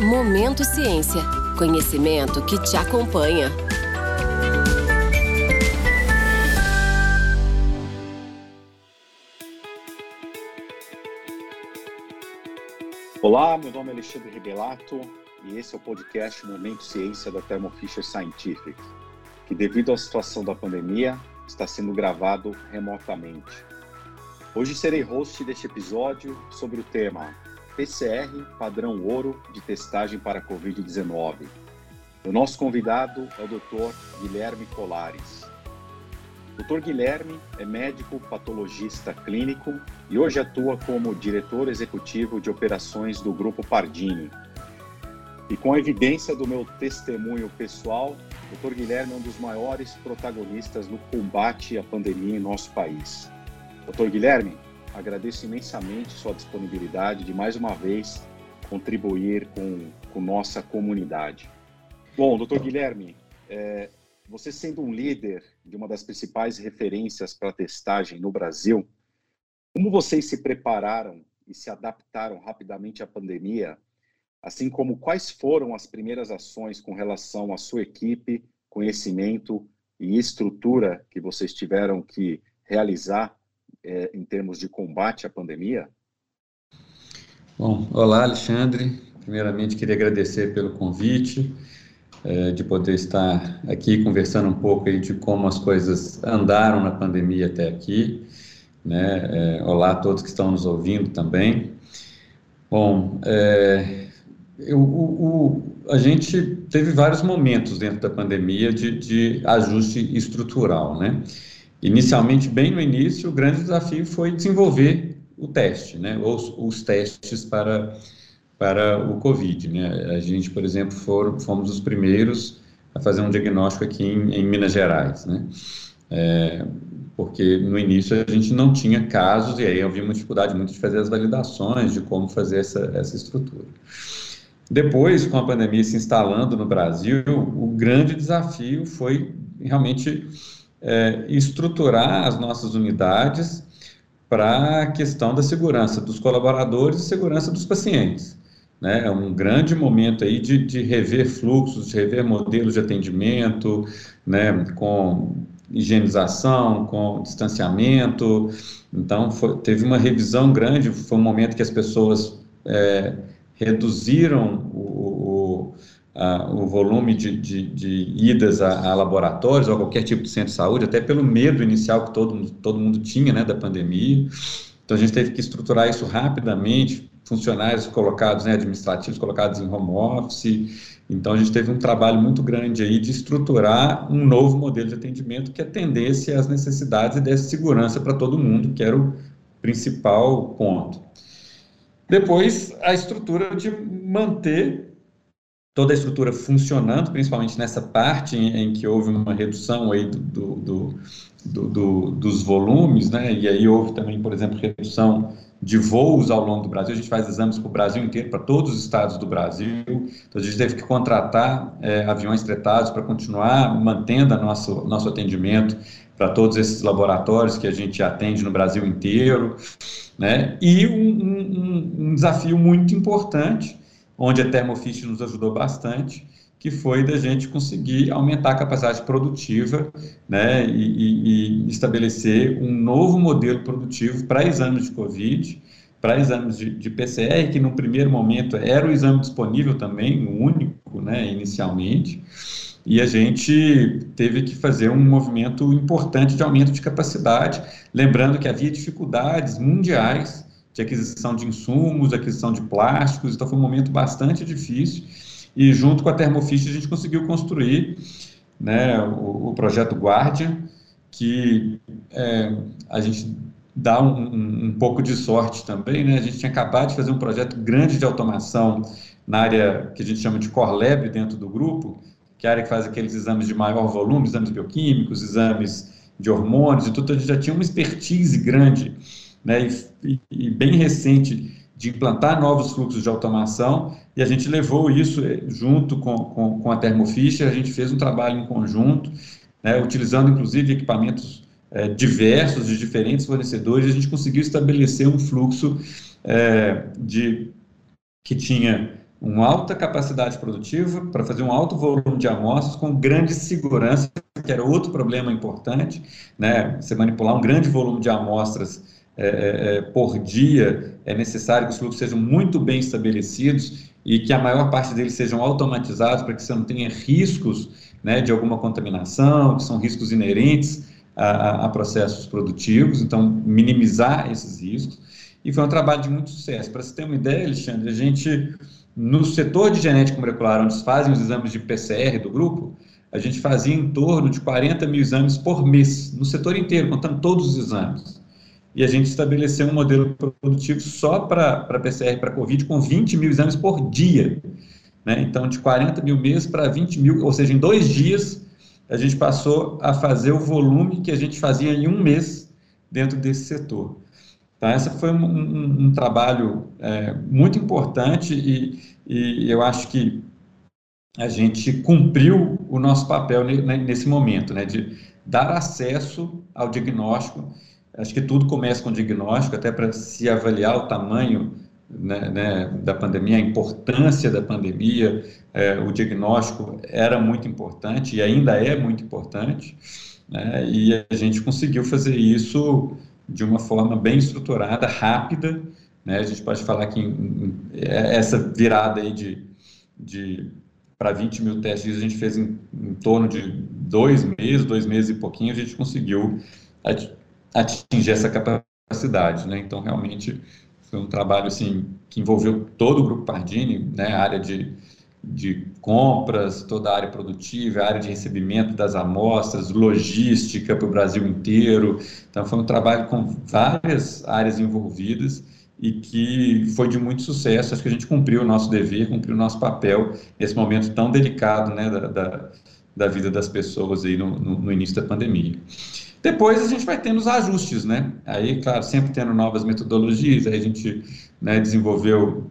Momento Ciência. Conhecimento que te acompanha. Olá, meu nome é Alexandre Rebelato e esse é o podcast Momento Ciência da Thermo Fisher Scientific, que devido à situação da pandemia está sendo gravado remotamente. Hoje serei host deste episódio sobre o tema PCR padrão ouro de testagem para Covid-19. O nosso convidado é o Dr. Guilherme Colares. Dr. Guilherme é médico patologista clínico e hoje atua como diretor executivo de operações do Grupo Pardini. E com a evidência do meu testemunho pessoal, Dr. Guilherme é um dos maiores protagonistas no combate à pandemia em nosso país. Dr. Guilherme, agradeço imensamente sua disponibilidade de mais uma vez contribuir com, com nossa comunidade. Bom, doutor Guilherme, é, você sendo um líder de uma das principais referências para testagem no Brasil, como vocês se prepararam e se adaptaram rapidamente à pandemia, assim como quais foram as primeiras ações com relação à sua equipe, conhecimento e estrutura que vocês tiveram que realizar é, em termos de combate à pandemia? Bom, olá, Alexandre. Primeiramente, queria agradecer pelo convite, é, de poder estar aqui conversando um pouco aí de como as coisas andaram na pandemia até aqui. Né? É, olá a todos que estão nos ouvindo também. Bom, é, eu, o, o, a gente teve vários momentos dentro da pandemia de, de ajuste estrutural, né? Inicialmente, bem no início, o grande desafio foi desenvolver o teste, né, os, os testes para, para o Covid. Né. A gente, por exemplo, for, fomos os primeiros a fazer um diagnóstico aqui em, em Minas Gerais, né, é, porque no início a gente não tinha casos e aí havia uma dificuldade muito de fazer as validações de como fazer essa, essa estrutura. Depois, com a pandemia se instalando no Brasil, o grande desafio foi realmente é, estruturar as nossas unidades para a questão da segurança dos colaboradores e segurança dos pacientes. Né? É um grande momento aí de, de rever fluxos, de rever modelos de atendimento, né? com higienização, com distanciamento. Então, foi, teve uma revisão grande, foi um momento que as pessoas é, reduziram o, o volume de, de, de idas a, a, laboratórios ou a qualquer tipo de centro de saúde, até pelo medo inicial que todo, todo mundo tinha né, da pandemia. Então, a gente teve que estruturar isso rapidamente, funcionários colocados, né, administrativos colocados em home office. Então, a gente teve um trabalho muito grande aí de estruturar um novo modelo de atendimento que atendesse às necessidades e desse segurança para todo mundo, que era o principal ponto. Depois, a estrutura de manter toda a estrutura funcionando, principalmente nessa parte em, em que houve uma redução aí do, do, do, do, dos volumes, né? E aí houve também, por exemplo, redução de voos ao longo do Brasil. A gente faz exames para o Brasil inteiro, para todos os estados do Brasil. Então a gente teve que contratar é, aviões tretados para continuar mantendo nosso nosso atendimento para todos esses laboratórios que a gente atende no Brasil inteiro, né? E um, um, um desafio muito importante onde a Thermofisher nos ajudou bastante, que foi da gente conseguir aumentar a capacidade produtiva né, e, e, e estabelecer um novo modelo produtivo para exames de Covid, para exames de, de, PCR, que no primeiro momento era o exame disponível também, o único, né, inicialmente, e a gente teve que fazer um movimento importante de aumento de capacidade, lembrando que havia dificuldades mundiais de aquisição de insumos, aquisição de plásticos, então foi um momento bastante difícil, e junto com a Thermofisher a gente conseguiu construir né, o, o projeto Guardian, que é, a gente dá um, um, um, pouco de sorte também, né? A gente tinha acabado de fazer um projeto grande de automação na área que a gente chama de Core Lab dentro do grupo, que é a área que faz aqueles exames de maior volume, exames bioquímicos, exames de hormônios e tudo, então a gente já tinha uma expertise grande né, e, e, bem recente de implantar novos fluxos de automação, e a gente levou isso eh, junto com, com, com a Thermo Fisher, a gente fez um trabalho em conjunto, né, utilizando inclusive equipamentos é, diversos de diferentes fornecedores, a gente conseguiu estabelecer um fluxo é, de que tinha uma alta capacidade produtiva para fazer um alto volume de amostras com grande segurança, que era outro problema importante, né? Você manipular um grande volume de amostras é, é, é, por dia, é necessário que os fluxos sejam muito bem estabelecidos e que a maior parte deles sejam automatizados para que você não tenha riscos né, de alguma contaminação, que são riscos inerentes a, a, processos produtivos, então minimizar esses riscos. E foi um trabalho de muito sucesso. Para você ter uma ideia, Alexandre, a gente no setor de genética molecular, onde fazem os exames de PCR do grupo, a gente fazia em torno de 40 mil exames por mês, no setor inteiro, contando todos os exames. E a gente estabeleceu um modelo produtivo só para PCR para Covid, com 20 mil exames por dia. Né? Então, de 40 mil meses para 20 mil, ou seja, em dois dias, a gente passou a fazer o volume que a gente fazia em um mês dentro desse setor. Tá? Esse foi um, um, um trabalho é, muito importante e, e, eu acho que a gente cumpriu o nosso papel nesse momento, né, de dar acesso ao diagnóstico. Acho que tudo começa com diagnóstico, até para se avaliar o tamanho né, né, da pandemia, a importância da pandemia, é, o diagnóstico era muito importante e ainda é muito importante, né, e a gente conseguiu fazer isso de uma forma bem estruturada, rápida. Né? A gente pode falar que em, em, essa virada aí de, de para 20 mil testes a gente fez em, em, torno de dois meses, dois meses e pouquinho, a gente conseguiu atingir essa capacidade. Né? Então, realmente, foi um trabalho assim, que envolveu todo o Grupo Pardini, né? a área de de compras, toda a área produtiva, a área de recebimento das amostras, logística para o Brasil inteiro. Então, foi um trabalho com várias áreas envolvidas e que foi de muito sucesso. Acho que a gente cumpriu o nosso dever, cumpriu o nosso papel nesse momento tão delicado né, da, da, da vida das pessoas aí no, no, no, início da pandemia. Depois a gente vai tendo os ajustes, né? Aí, claro, sempre tendo novas metodologias, aí a gente né, desenvolveu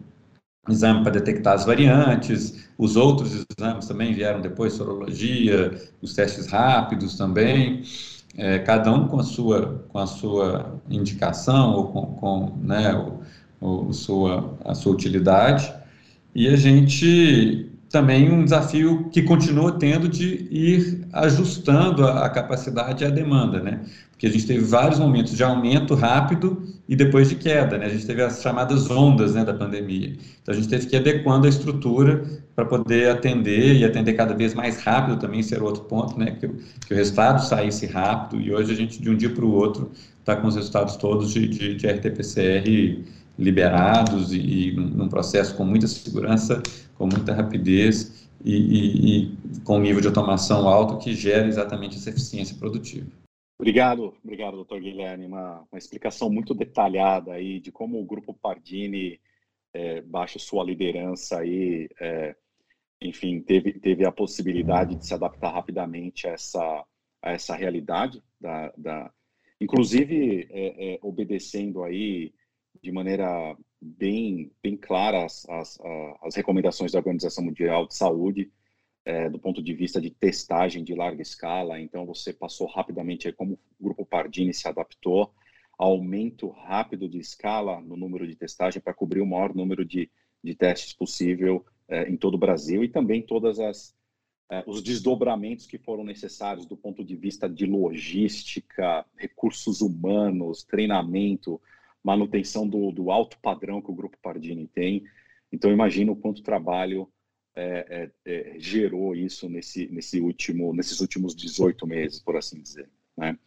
exame para detectar as variantes, os outros exames também vieram depois, sorologia, os testes rápidos também, é, cada um com a sua, com a sua indicação ou com, com né, o, o, sua, a sua utilidade, e a gente também um desafio que continua tendo de ir ajustando a, a capacidade e a demanda, né? Porque a gente teve vários momentos de aumento rápido e depois de queda, né? A gente teve as chamadas ondas, né, da pandemia. Então a gente teve que ir adequando a estrutura para poder atender e atender cada vez mais rápido também, era outro ponto, né? Que, que o resultado saísse rápido e hoje a gente de um dia para o outro está com os resultados todos de, de, de RT-PCR liberados e, e num processo com muita segurança, com muita rapidez e, e, e, com nível de automação alto que gera exatamente essa eficiência produtiva. Obrigado, obrigado, doutor Guilherme. Uma, uma explicação muito detalhada aí de como o Grupo Pardini, é, baixo sua liderança aí, é, enfim, teve, teve a possibilidade de se adaptar rapidamente a essa, a essa realidade, da, da inclusive é, é obedecendo aí de maneira bem, bem clara as, as, as recomendações da Organização Mundial de Saúde, é, do ponto de vista de testagem de larga escala. Então, você passou rapidamente aí, como o Grupo Pardini se adaptou, aumento rápido de escala no número de testagem para cobrir o maior número de, de testes possível é, em todo o Brasil e também todas as é, os desdobramentos que foram necessários do ponto de vista de logística, recursos humanos, treinamento, manutenção do, do alto padrão que o Grupo Pardini tem. Então, imagino o quanto trabalho é, é, é, gerou isso nesse, nesse último, nesses últimos 18 meses, por assim dizer. Né?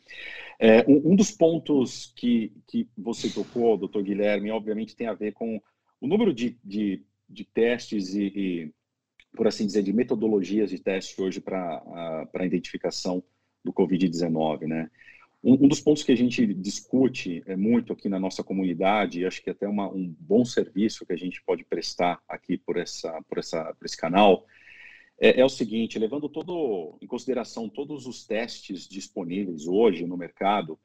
É, um, um, dos pontos que, que você tocou, doutor Guilherme, obviamente tem a ver com o número de, de, de testes e, e, por assim dizer, de metodologias de teste hoje para a identificação do Covid-19, né? Um, um, dos pontos que a gente discute é muito aqui na nossa comunidade, e acho que até uma, um bom serviço que a gente pode prestar aqui por, essa, por, essa, por esse canal, é, é, o seguinte: levando todo, em consideração todos os testes disponíveis hoje no mercado,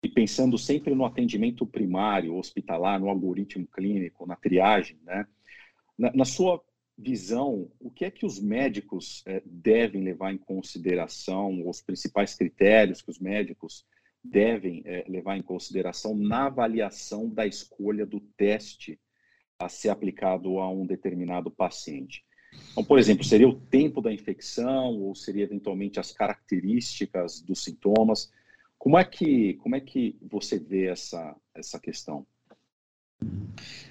e pensando sempre no atendimento primário, hospitalar, no algoritmo clínico, na triagem, né? na, na sua visão, o que é que os médicos é, devem levar em consideração, os principais critérios que os médicos devem é, levar em consideração na avaliação da escolha do teste a ser aplicado a um determinado paciente? Então, por exemplo, seria o tempo da infecção ou seria eventualmente as características dos sintomas? Como é que, como é que você vê essa, essa questão?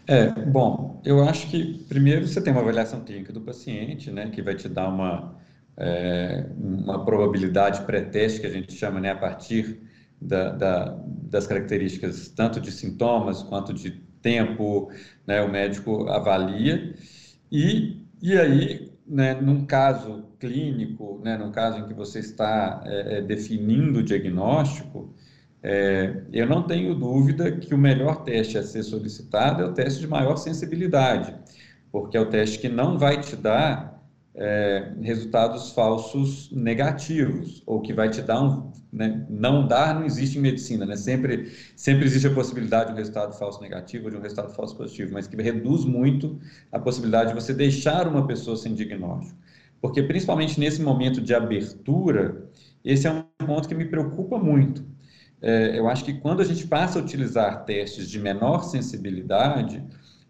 É, bom, eu acho que primeiro você tem uma avaliação clínica do paciente, né, que vai te dar uma, é, uma probabilidade pré-teste que a gente chama, né, a partir da, da, das características tanto de sintomas quanto de tempo, né, o médico avalia. E, e aí, né, num caso clínico, né, num caso em que você está é, é definindo o diagnóstico, é, eu não tenho dúvida que o melhor teste a ser solicitado é o teste de maior sensibilidade, porque é o teste que não vai te dar é, resultados falsos negativos, ou que vai te dar um. Né, não dar não existe em medicina, né? sempre, sempre existe a possibilidade de um resultado falso negativo ou de um resultado falso positivo, mas que reduz muito a possibilidade de você deixar uma pessoa sem diagnóstico. Porque, principalmente nesse momento de abertura, esse é um ponto que me preocupa muito é, eu acho que quando a gente passa a utilizar testes de menor sensibilidade,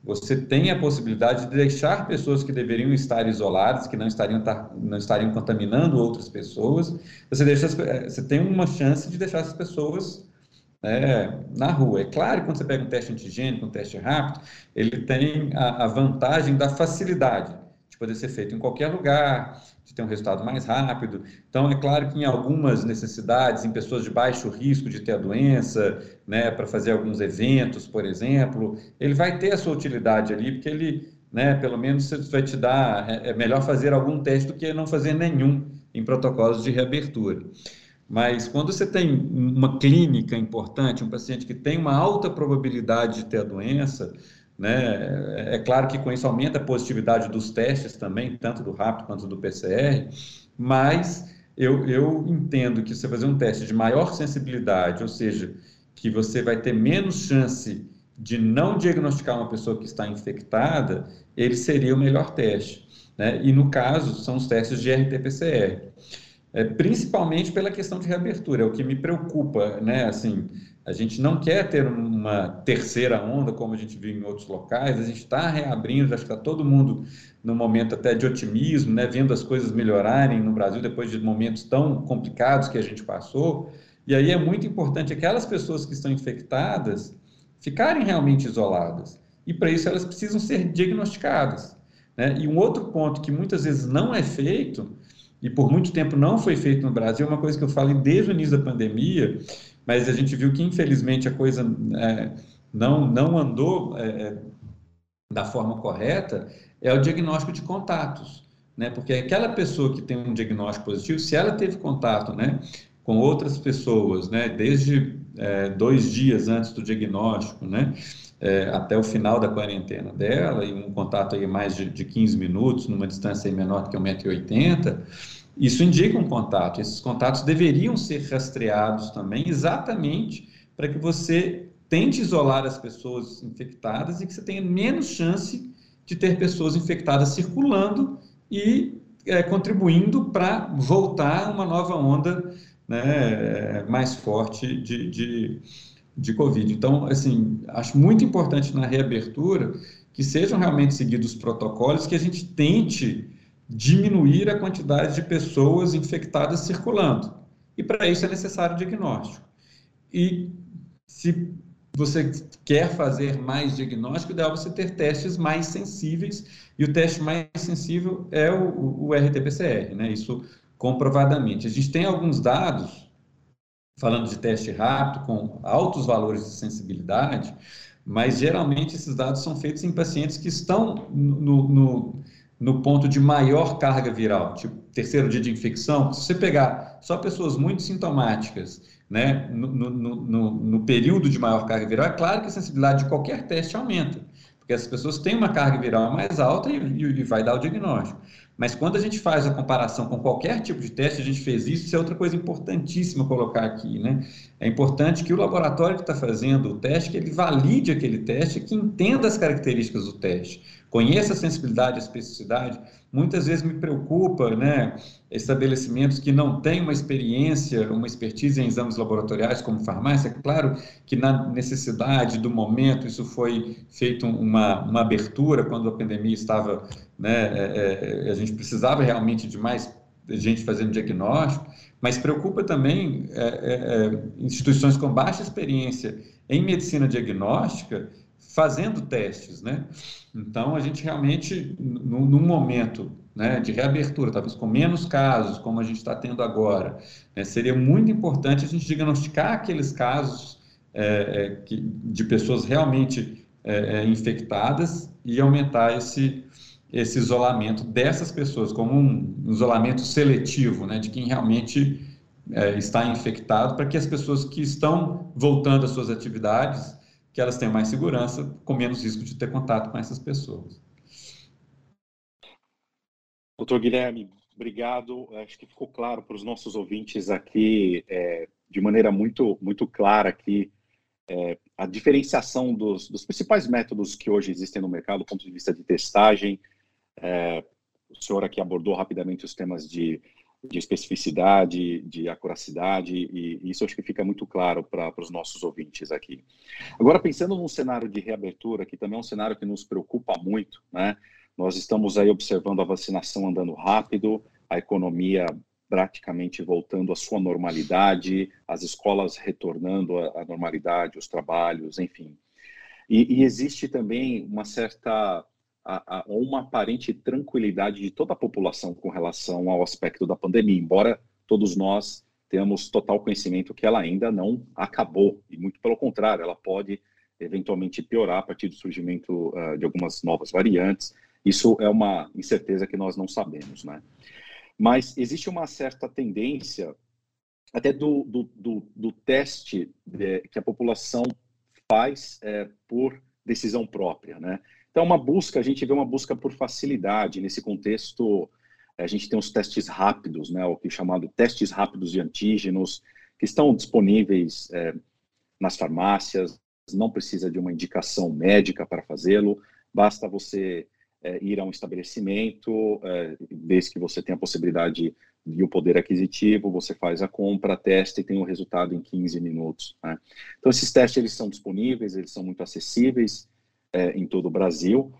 você tem a possibilidade de deixar pessoas que deveriam estar isoladas, que não estariam, não estariam contaminando outras pessoas, você, deixa, é, você tem uma chance de deixar essas pessoas é, na rua. É claro que quando você pega um teste antigênico, um teste rápido, ele tem a, a vantagem da facilidade de poder ser feito em qualquer lugar, de ter um resultado mais rápido. Então, é claro que em algumas necessidades, em pessoas de baixo risco de ter a doença, né, para fazer alguns eventos, por exemplo, ele vai ter a sua utilidade ali, porque ele, né, pelo menos vai te dar, é, é melhor fazer algum teste do que não fazer nenhum em protocolos de reabertura. Mas quando você tem uma clínica importante, um paciente que tem uma alta probabilidade de ter a doença, né? É claro que com isso aumenta a positividade dos testes também, tanto do rápido quanto do PCR, mas eu, eu entendo que você fazer um teste de maior sensibilidade, ou seja, que você vai ter menos chance de não diagnosticar uma pessoa que está infectada, ele seria o melhor teste. Né? E no caso, são os testes de RT-PCR. É, principalmente pela questão de reabertura, é o que me preocupa, né? Assim, a gente não quer ter uma terceira onda, como a gente viu em outros locais, a gente está reabrindo, acho que está todo mundo no momento até de otimismo, né, vendo as coisas melhorarem no Brasil depois de momentos tão complicados que a gente passou. E aí é muito importante aquelas pessoas que estão infectadas ficarem realmente isoladas. E para isso elas precisam ser diagnosticadas. Né? E um outro ponto que muitas vezes não é feito, e por muito tempo não foi feito no Brasil, é uma coisa que eu falei desde o início da pandemia, mas a gente viu que infelizmente a coisa é, não, não andou é, é, da forma correta, é o diagnóstico de contatos. Né? Porque aquela pessoa que tem um diagnóstico positivo, se ela teve contato né, com outras pessoas, né, desde é, dois dias antes do diagnóstico, né, é, até o final da quarentena dela, e um contato aí mais de, de 15 minutos, numa distância menor que 1,80m, isso indica um contato. Esses contatos deveriam ser rastreados também, exatamente para que você tente isolar as pessoas infectadas e que você tenha menos chance de ter pessoas infectadas circulando e é, contribuindo para voltar uma nova onda né, mais forte de, de, de Covid. Então, assim, acho muito importante na reabertura que sejam realmente seguidos os protocolos, que a gente tente diminuir a quantidade de pessoas infectadas circulando. E para isso é necessário diagnóstico. E se você quer fazer mais diagnóstico, ideal você ter testes mais sensíveis, e o teste mais sensível é o, o RT-PCR, né? Isso comprovadamente. A gente tem alguns dados, falando de teste rápido, com altos valores de sensibilidade, mas geralmente esses dados são feitos em pacientes que estão no, no no ponto de maior carga viral, tipo terceiro dia de infecção, se você pegar só pessoas muito sintomáticas, né, no, no, no, no, período de maior carga viral, é claro que a sensibilidade de qualquer teste aumenta, porque essas pessoas têm uma carga viral mais alta e, e vai dar o diagnóstico. Mas quando a gente faz a comparação com qualquer tipo de teste, a gente fez isso, isso é outra coisa importantíssima colocar aqui, né? É importante que o laboratório que está fazendo o teste, que ele valide aquele teste, que entenda as características do teste, conheça a sensibilidade, a especificidade. Muitas vezes me preocupa, né, estabelecimentos que não têm uma experiência, uma expertise em exames laboratoriais como farmácia. Claro que na necessidade do momento isso foi feito uma, uma abertura quando a pandemia estava, né, é, é, a gente precisava realmente de mais gente fazendo diagnóstico, mas preocupa também é, é, é, instituições com baixa experiência em medicina diagnóstica fazendo testes, né? Então, a gente realmente, num momento né, de reabertura, talvez com menos casos, como a gente está tendo agora, né, seria muito importante a gente diagnosticar aqueles casos é, é, que, de pessoas realmente é, é infectadas e aumentar esse, esse isolamento dessas pessoas, como um isolamento seletivo, né, de quem realmente é, está infectado, para que as pessoas que estão voltando às suas atividades, que elas tenham mais segurança, com menos risco de ter contato com essas pessoas. Doutor Guilherme, obrigado. Acho que ficou claro para os nossos ouvintes aqui, é, de maneira muito, muito clara aqui, é, a diferenciação dos, dos, principais métodos que hoje existem no mercado do ponto de vista de testagem, é, o senhor aqui abordou rapidamente os temas de, de especificidade, de acuracidade, e isso acho que fica muito claro para os nossos ouvintes aqui. Agora, pensando num cenário de reabertura, que também é um cenário que nos preocupa muito, né? Nós estamos aí observando a vacinação andando rápido, a economia praticamente voltando à sua normalidade, as escolas retornando à normalidade, os trabalhos, enfim. E, e existe também uma certa a, a, uma aparente tranquilidade de toda a população com relação ao aspecto da pandemia, embora todos nós tenhamos total conhecimento que ela ainda não acabou, e muito pelo contrário, ela pode eventualmente piorar a partir do surgimento uh, de algumas novas variantes. Isso é uma incerteza que nós não sabemos, né? Mas existe uma certa tendência, até do, do, do, do teste de, que a população faz é, por decisão própria, né? Então, uma busca, a gente vê uma busca por facilidade. Nesse contexto, a gente tem os testes rápidos, né, o que é chamado testes rápidos de antígenos, que estão disponíveis é, nas farmácias, não precisa de uma indicação médica para fazê-lo, basta você é, ir a um estabelecimento, é, desde que você tenha a possibilidade e o poder aquisitivo, você faz a compra, testa e tem o resultado em 15 minutos. Né? Então, esses testes eles são disponíveis, eles são muito acessíveis, é, em todo o Brasil.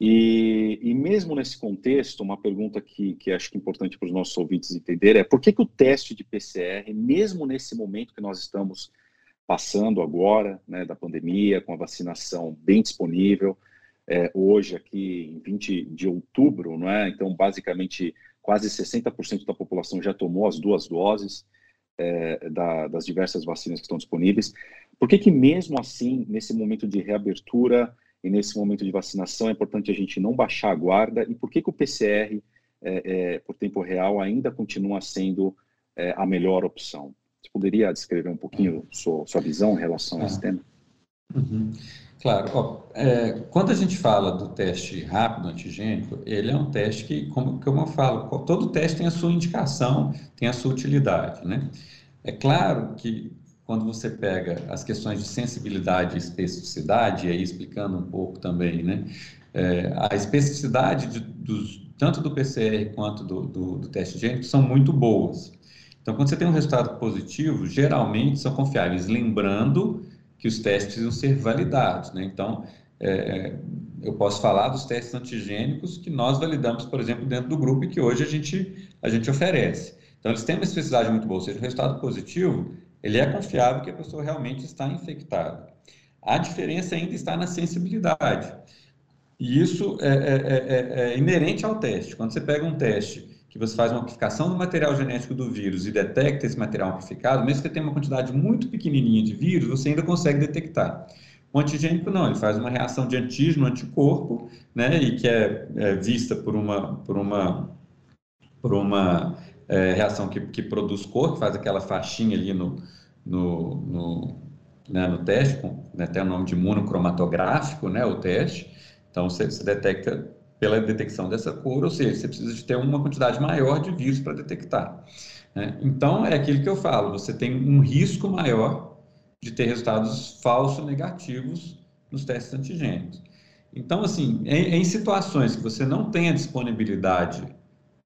E, e, mesmo nesse contexto, uma pergunta que, que acho que é importante para os nossos ouvintes entender é por que, que o teste de PCR, mesmo nesse momento que nós estamos passando agora, né, da pandemia, com a vacinação bem disponível, é, hoje aqui em 20 de outubro, não é? Então, basicamente, quase 60% da população já tomou as duas doses é, da, das diversas vacinas que estão disponíveis. Por que que mesmo assim, nesse momento de reabertura, e nesse momento de vacinação é importante a gente não baixar a guarda. E por que, que o PCR, é, é, por tempo real, ainda continua sendo é, a melhor opção? Você poderia descrever um pouquinho sua, sua visão em relação a esse tema? Uhum. Claro. Ó, é, quando a gente fala do teste rápido antigênico, ele é um teste que, como, como eu falo, todo teste tem a sua indicação, tem a sua utilidade, né? É claro que quando você pega as questões de sensibilidade e especificidade, e aí explicando um pouco também, né, é, a especificidade de, dos, tanto do PCR quanto do, do, do teste gênico são muito boas. Então, quando você tem um resultado positivo, geralmente são confiáveis, lembrando que os testes precisam ser validados, né? Então, é, eu posso falar dos testes antigênicos que nós validamos, por exemplo, dentro do grupo e que hoje a gente, a gente oferece. Então, eles têm uma especificidade muito boa, ou seja, o resultado positivo ele é confiável que a pessoa realmente está infectada. A diferença ainda está na sensibilidade. E isso é, é, é, é, inerente ao teste. Quando você pega um teste que você faz uma amplificação do material genético do vírus e detecta esse material amplificado, mesmo que tenha uma quantidade muito pequenininha de vírus, você ainda consegue detectar. O antigênico não, ele faz uma reação de antígeno, anticorpo, né, e que é, é vista por uma, por uma, por uma é, reação que, que produz cor, que faz aquela faixinha ali no, no, no, né, no teste, com, né, tem o nome de monocromatográfico, né, o teste. Então, você, você detecta pela detecção dessa cor, ou seja, você precisa de ter uma quantidade maior de vírus para detectar. Né? Então, é aquilo que eu falo, você tem um risco maior de ter resultados falsos negativos nos testes antigênicos. Então, assim, em, em situações que você não tem a disponibilidade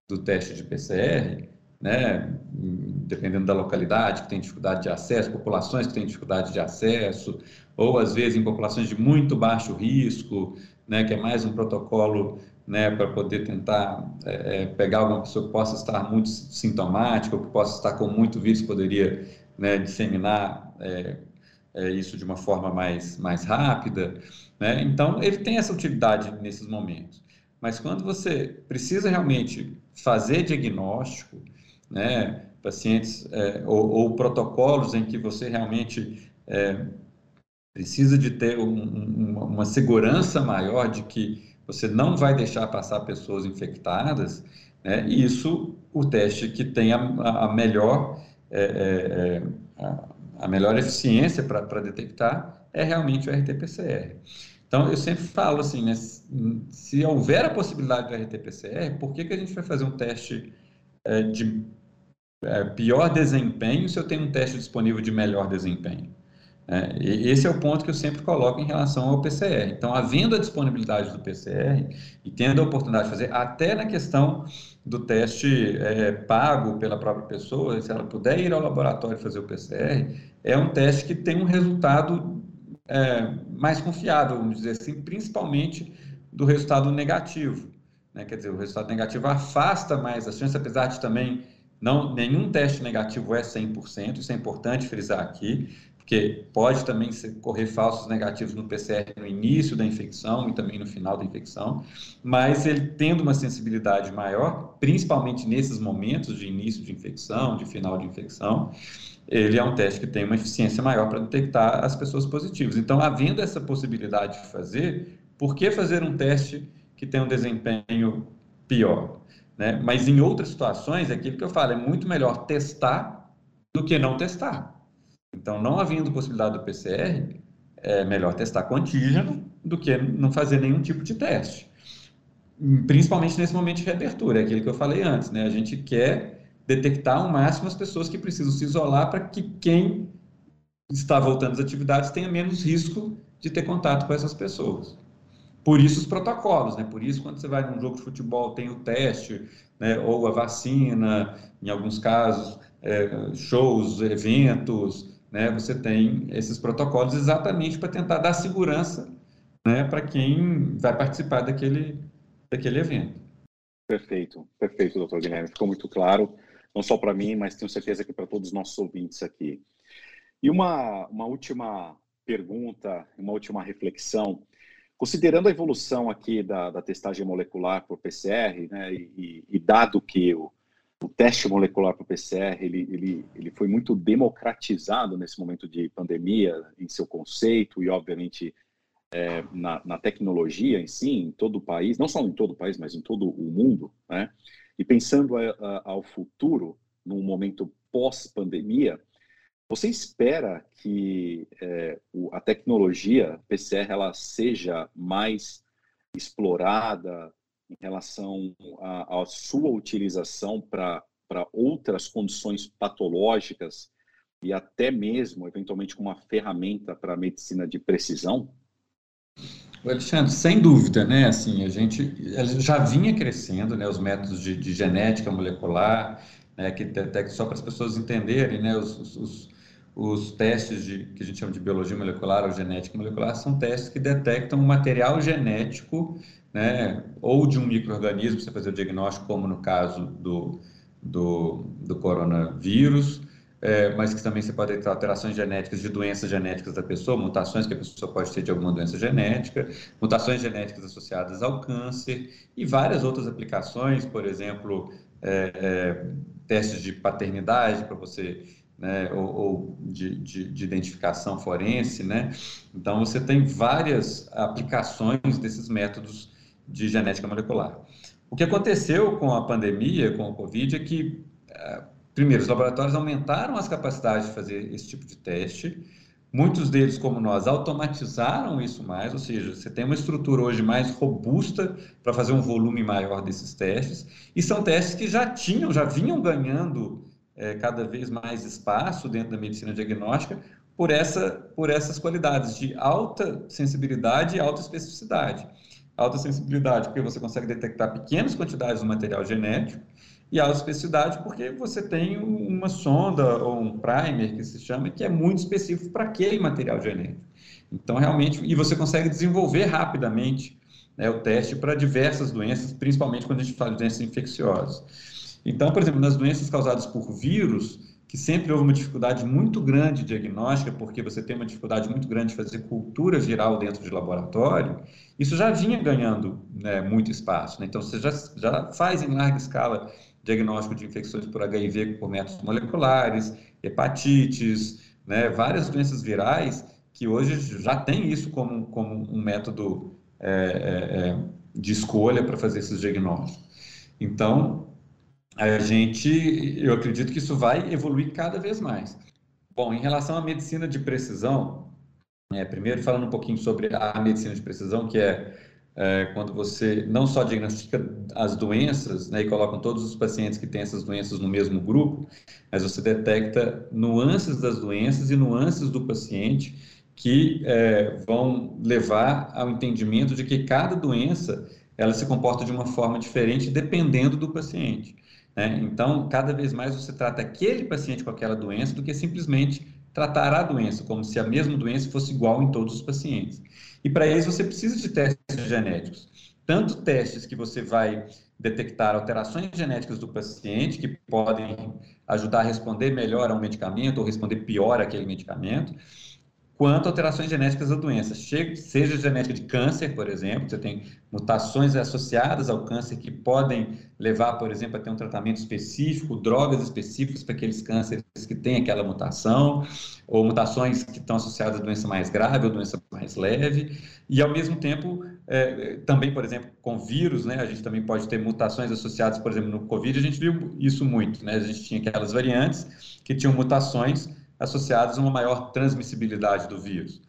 do teste de PCR, né, dependendo da localidade que tem dificuldade de acesso, populações que têm dificuldade de acesso, ou às vezes em populações de muito baixo risco, né, que é mais um protocolo né, para poder tentar é, é, pegar alguma pessoa que possa estar muito sintomática ou que possa estar com muito vírus, poderia né, disseminar é, é, isso de uma forma mais, mais rápida. Né? Então, ele tem essa utilidade nesses momentos. Mas quando você precisa realmente fazer diagnóstico, né, pacientes é, ou, ou, protocolos em que você realmente é, precisa de ter um, um, uma segurança maior de que você não vai deixar passar pessoas infectadas, né, e isso, o teste que tem a, a melhor, é, é, é a, a, melhor eficiência para detectar é realmente o RT-PCR. Então, eu sempre falo assim, né, se houver a possibilidade do RT-PCR, por que, que a gente vai fazer um teste é, de é, pior desempenho se eu tenho um teste disponível de melhor desempenho? É, esse é o ponto que eu sempre coloco em relação ao PCR. Então, havendo a disponibilidade do PCR e tendo a oportunidade de fazer, até na questão do teste é, pago pela própria pessoa, se ela puder ir ao laboratório fazer o PCR, é um teste que tem um resultado é, mais confiável, vamos dizer assim, principalmente do resultado negativo. Né? Quer dizer, o resultado negativo afasta mais as chances, apesar de também não, nenhum teste negativo é 100%, isso é importante frisar aqui, porque pode também correr falsos negativos no PCR no início da infecção e também no final da infecção, mas ele tendo uma sensibilidade maior, principalmente nesses momentos de início de infecção, de final de infecção, ele é um teste que tem uma eficiência maior para detectar as pessoas positivas. Então, havendo essa possibilidade de fazer, por que fazer um teste que tem um desempenho pior? Né? Mas em outras situações, é aquilo que eu falo, é muito melhor testar do que não testar. Então, não havendo possibilidade do PCR, é melhor testar com antígeno do que não fazer nenhum tipo de teste. Principalmente nesse momento de reabertura, é aquilo que eu falei antes, né? A gente quer detectar ao máximo as pessoas que precisam se isolar para que quem está voltando às atividades tenha menos risco de ter contato com essas pessoas. Por isso os protocolos, né? Por isso quando você vai num jogo de futebol tem o teste, né? Ou a vacina, em alguns casos, é, shows, eventos, né? Você tem esses protocolos exatamente para tentar dar segurança, né? Para quem vai participar daquele daquele evento. Perfeito, perfeito, doutor Guilherme. Ficou muito claro não só para mim, mas tenho certeza que para todos os nossos ouvintes aqui. E uma, uma última pergunta, uma última reflexão. Considerando a evolução aqui da, da testagem molecular por PCR, né, e, e dado que o, o, teste molecular por PCR ele, ele, ele foi muito democratizado nesse momento de pandemia, em seu conceito e, obviamente, é, na, na, tecnologia em si, em todo o país, não só em todo o país, mas em todo o mundo, né? E pensando a, a, ao futuro, num momento pós-pandemia, você espera que é, a tecnologia PCR ela seja mais explorada em relação à sua utilização para outras condições patológicas e até mesmo, eventualmente, como uma ferramenta para a medicina de precisão? Alexandre, sem dúvida, né? Assim, a gente já vinha crescendo, né? Os métodos de, de genética molecular, né? Que até só para as pessoas entenderem, né? Os, os, os, testes de, que a gente chama de biologia molecular ou genética molecular são testes que detectam o material genético, né? Ou de um microorganismo, você fazer o diagnóstico, como no caso do, do, do coronavírus, é, mas que também você pode ter alterações genéticas de doenças genéticas da pessoa, mutações que a pessoa pode ter de alguma doença genética, mutações genéticas associadas ao câncer e várias outras aplicações, por exemplo, é, é, testes de paternidade para você, né, ou, ou de, de, de, identificação forense, né? Então você tem várias aplicações desses métodos de genética molecular. O que aconteceu com a pandemia, com o Covid, é que é, primeiro, os laboratórios aumentaram as capacidades de fazer esse tipo de teste, Muitos deles, como nós, automatizaram isso mais, ou seja, você tem uma estrutura hoje mais robusta para fazer um volume maior desses testes, e são testes que já tinham, já vinham ganhando é, cada vez mais espaço dentro da medicina diagnóstica por, essa, por essas qualidades de alta sensibilidade e alta especificidade. Alta sensibilidade porque você consegue detectar pequenas quantidades do material genético, e alta especificidade porque você tem uma sonda ou um primer que se chama que é muito específico para aquele material genético. Então realmente e você consegue desenvolver rapidamente né, o teste para diversas doenças, principalmente quando a gente fala de doenças infecciosas. Então, por exemplo, nas doenças causadas por vírus, que sempre houve uma dificuldade muito grande diagnóstica, porque você tem uma dificuldade muito grande de fazer cultura viral dentro de laboratório, isso já vinha ganhando né, muito espaço. Né? Então, você já, já faz em larga escala diagnóstico de infecções por HIV por métodos moleculares, hepatites, né, várias doenças virais que hoje já tem isso como, como um método é, é, é de escolha para fazer esses diagnósticos. Então, a gente, eu acredito que isso vai evoluir cada vez mais. Bom, em relação à medicina de precisão, é, primeiro falando um pouquinho sobre a medicina de precisão, que é é, quando você não só diagnostica as doenças né, e coloca todos os pacientes que têm essas doenças no mesmo grupo, mas você detecta nuances das doenças e nuances do paciente que é, vão levar ao entendimento de que cada doença ela se comporta de uma forma diferente dependendo do paciente. Né? Então, cada vez mais você trata aquele paciente com aquela doença do que simplesmente tratar a doença, como se a mesma doença fosse igual em todos os pacientes. E para isso você precisa de testes genéticos. Tanto testes que você vai detectar alterações genéticas do paciente, que podem ajudar a responder melhor a um medicamento ou responder pior àquele medicamento, quanto alterações genéticas da doença, seja genética de câncer, por exemplo, você tem mutações associadas ao câncer que podem levar, por exemplo, a ter um tratamento específico, drogas específicas para aqueles cânceres que têm aquela mutação, ou mutações que estão associadas a doença mais grave ou doença mais leve, e ao mesmo tempo, é, também, por exemplo, com vírus, né, a gente também pode ter mutações associadas, por exemplo, no Covid, a gente viu isso muito, né, a gente tinha aquelas variantes que tinham mutações associadas a uma maior transmissibilidade do vírus.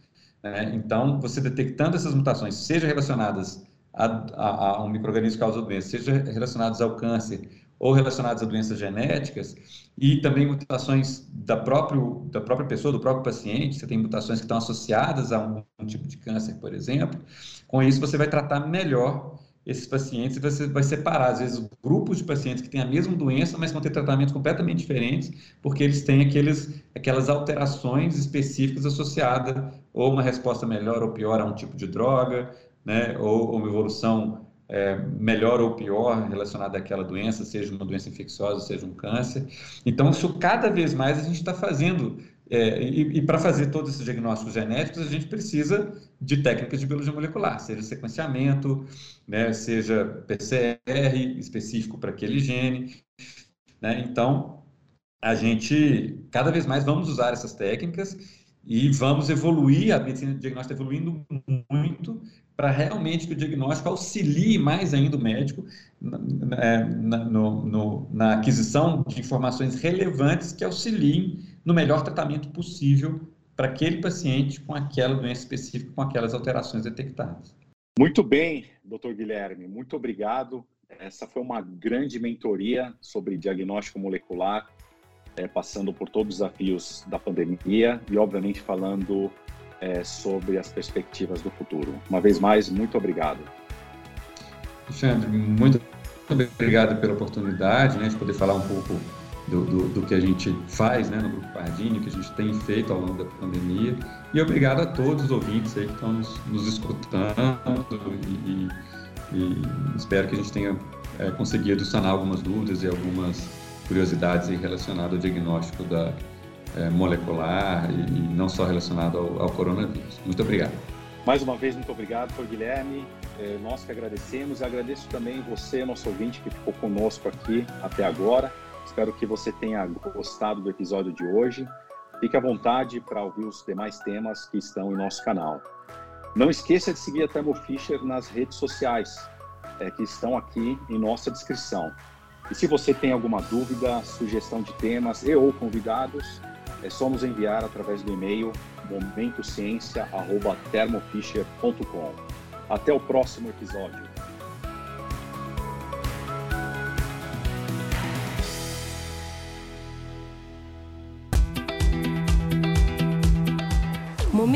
Né? Então, você detectando essas mutações, seja relacionadas a, a, a um microorganismo que causa doença, seja relacionadas ao câncer ou relacionadas a doenças genéticas, e também mutações da, próprio, da própria pessoa, do próprio paciente, você tem mutações que estão associadas a um, um tipo de câncer, por exemplo, com isso você vai tratar melhor esses pacientes, você vai separar, às vezes, grupos de pacientes que têm a mesma doença, mas vão ter tratamentos completamente diferentes, porque eles têm aqueles, aquelas alterações específicas associadas, ou uma resposta melhor ou pior a um tipo de droga, né, ou, ou uma evolução é, melhor ou pior relacionada àquela doença, seja uma doença infecciosa, seja um câncer. Então, isso cada vez mais a gente está fazendo é, e, e para fazer todos esses diagnósticos genéticos, a gente precisa de técnicas de biologia molecular, seja sequenciamento, né, seja PCR específico para aquele gene. Né? Então, a gente, cada vez mais, vamos usar essas técnicas e vamos evoluir, a medicina de diagnóstico está evoluindo muito para realmente que o diagnóstico auxilie mais ainda o médico na, é, na, no, no, na aquisição de informações relevantes que auxiliem no melhor tratamento possível para aquele paciente com aquela doença específica, com aquelas alterações detectadas. Muito bem, doutor Guilherme, muito obrigado. Essa foi uma grande mentoria sobre diagnóstico molecular, é, passando por todos os desafios da pandemia e, obviamente, falando é, sobre as perspectivas do futuro. Uma vez mais, muito obrigado. Alexandre, muito obrigado pela oportunidade né, de poder falar um pouco do, do, do, que a gente faz né, no Grupo Pardini, que a gente tem feito ao longo da pandemia. E obrigado a todos os ouvintes aí que estão nos, nos escutando e, e, espero que a gente tenha é, conseguido sanar algumas dúvidas e algumas curiosidades relacionadas ao diagnóstico da, é, molecular e, e, não só relacionado ao, ao, coronavírus. Muito obrigado. Mais uma vez, muito obrigado, doutor Guilherme. É, nós que agradecemos. Agradeço também você, nosso ouvinte, que ficou conosco aqui até agora. Espero que você tenha gostado do episódio de hoje. Fique à vontade para ouvir os demais temas que estão em nosso canal. Não esqueça de seguir a Thermo Fisher nas redes sociais, é, que estão aqui em nossa descrição. E se você tem alguma dúvida, sugestão de temas e ou convidados, é só nos enviar através do e-mail momentociencia@thermofisher.com. Até o próximo episódio.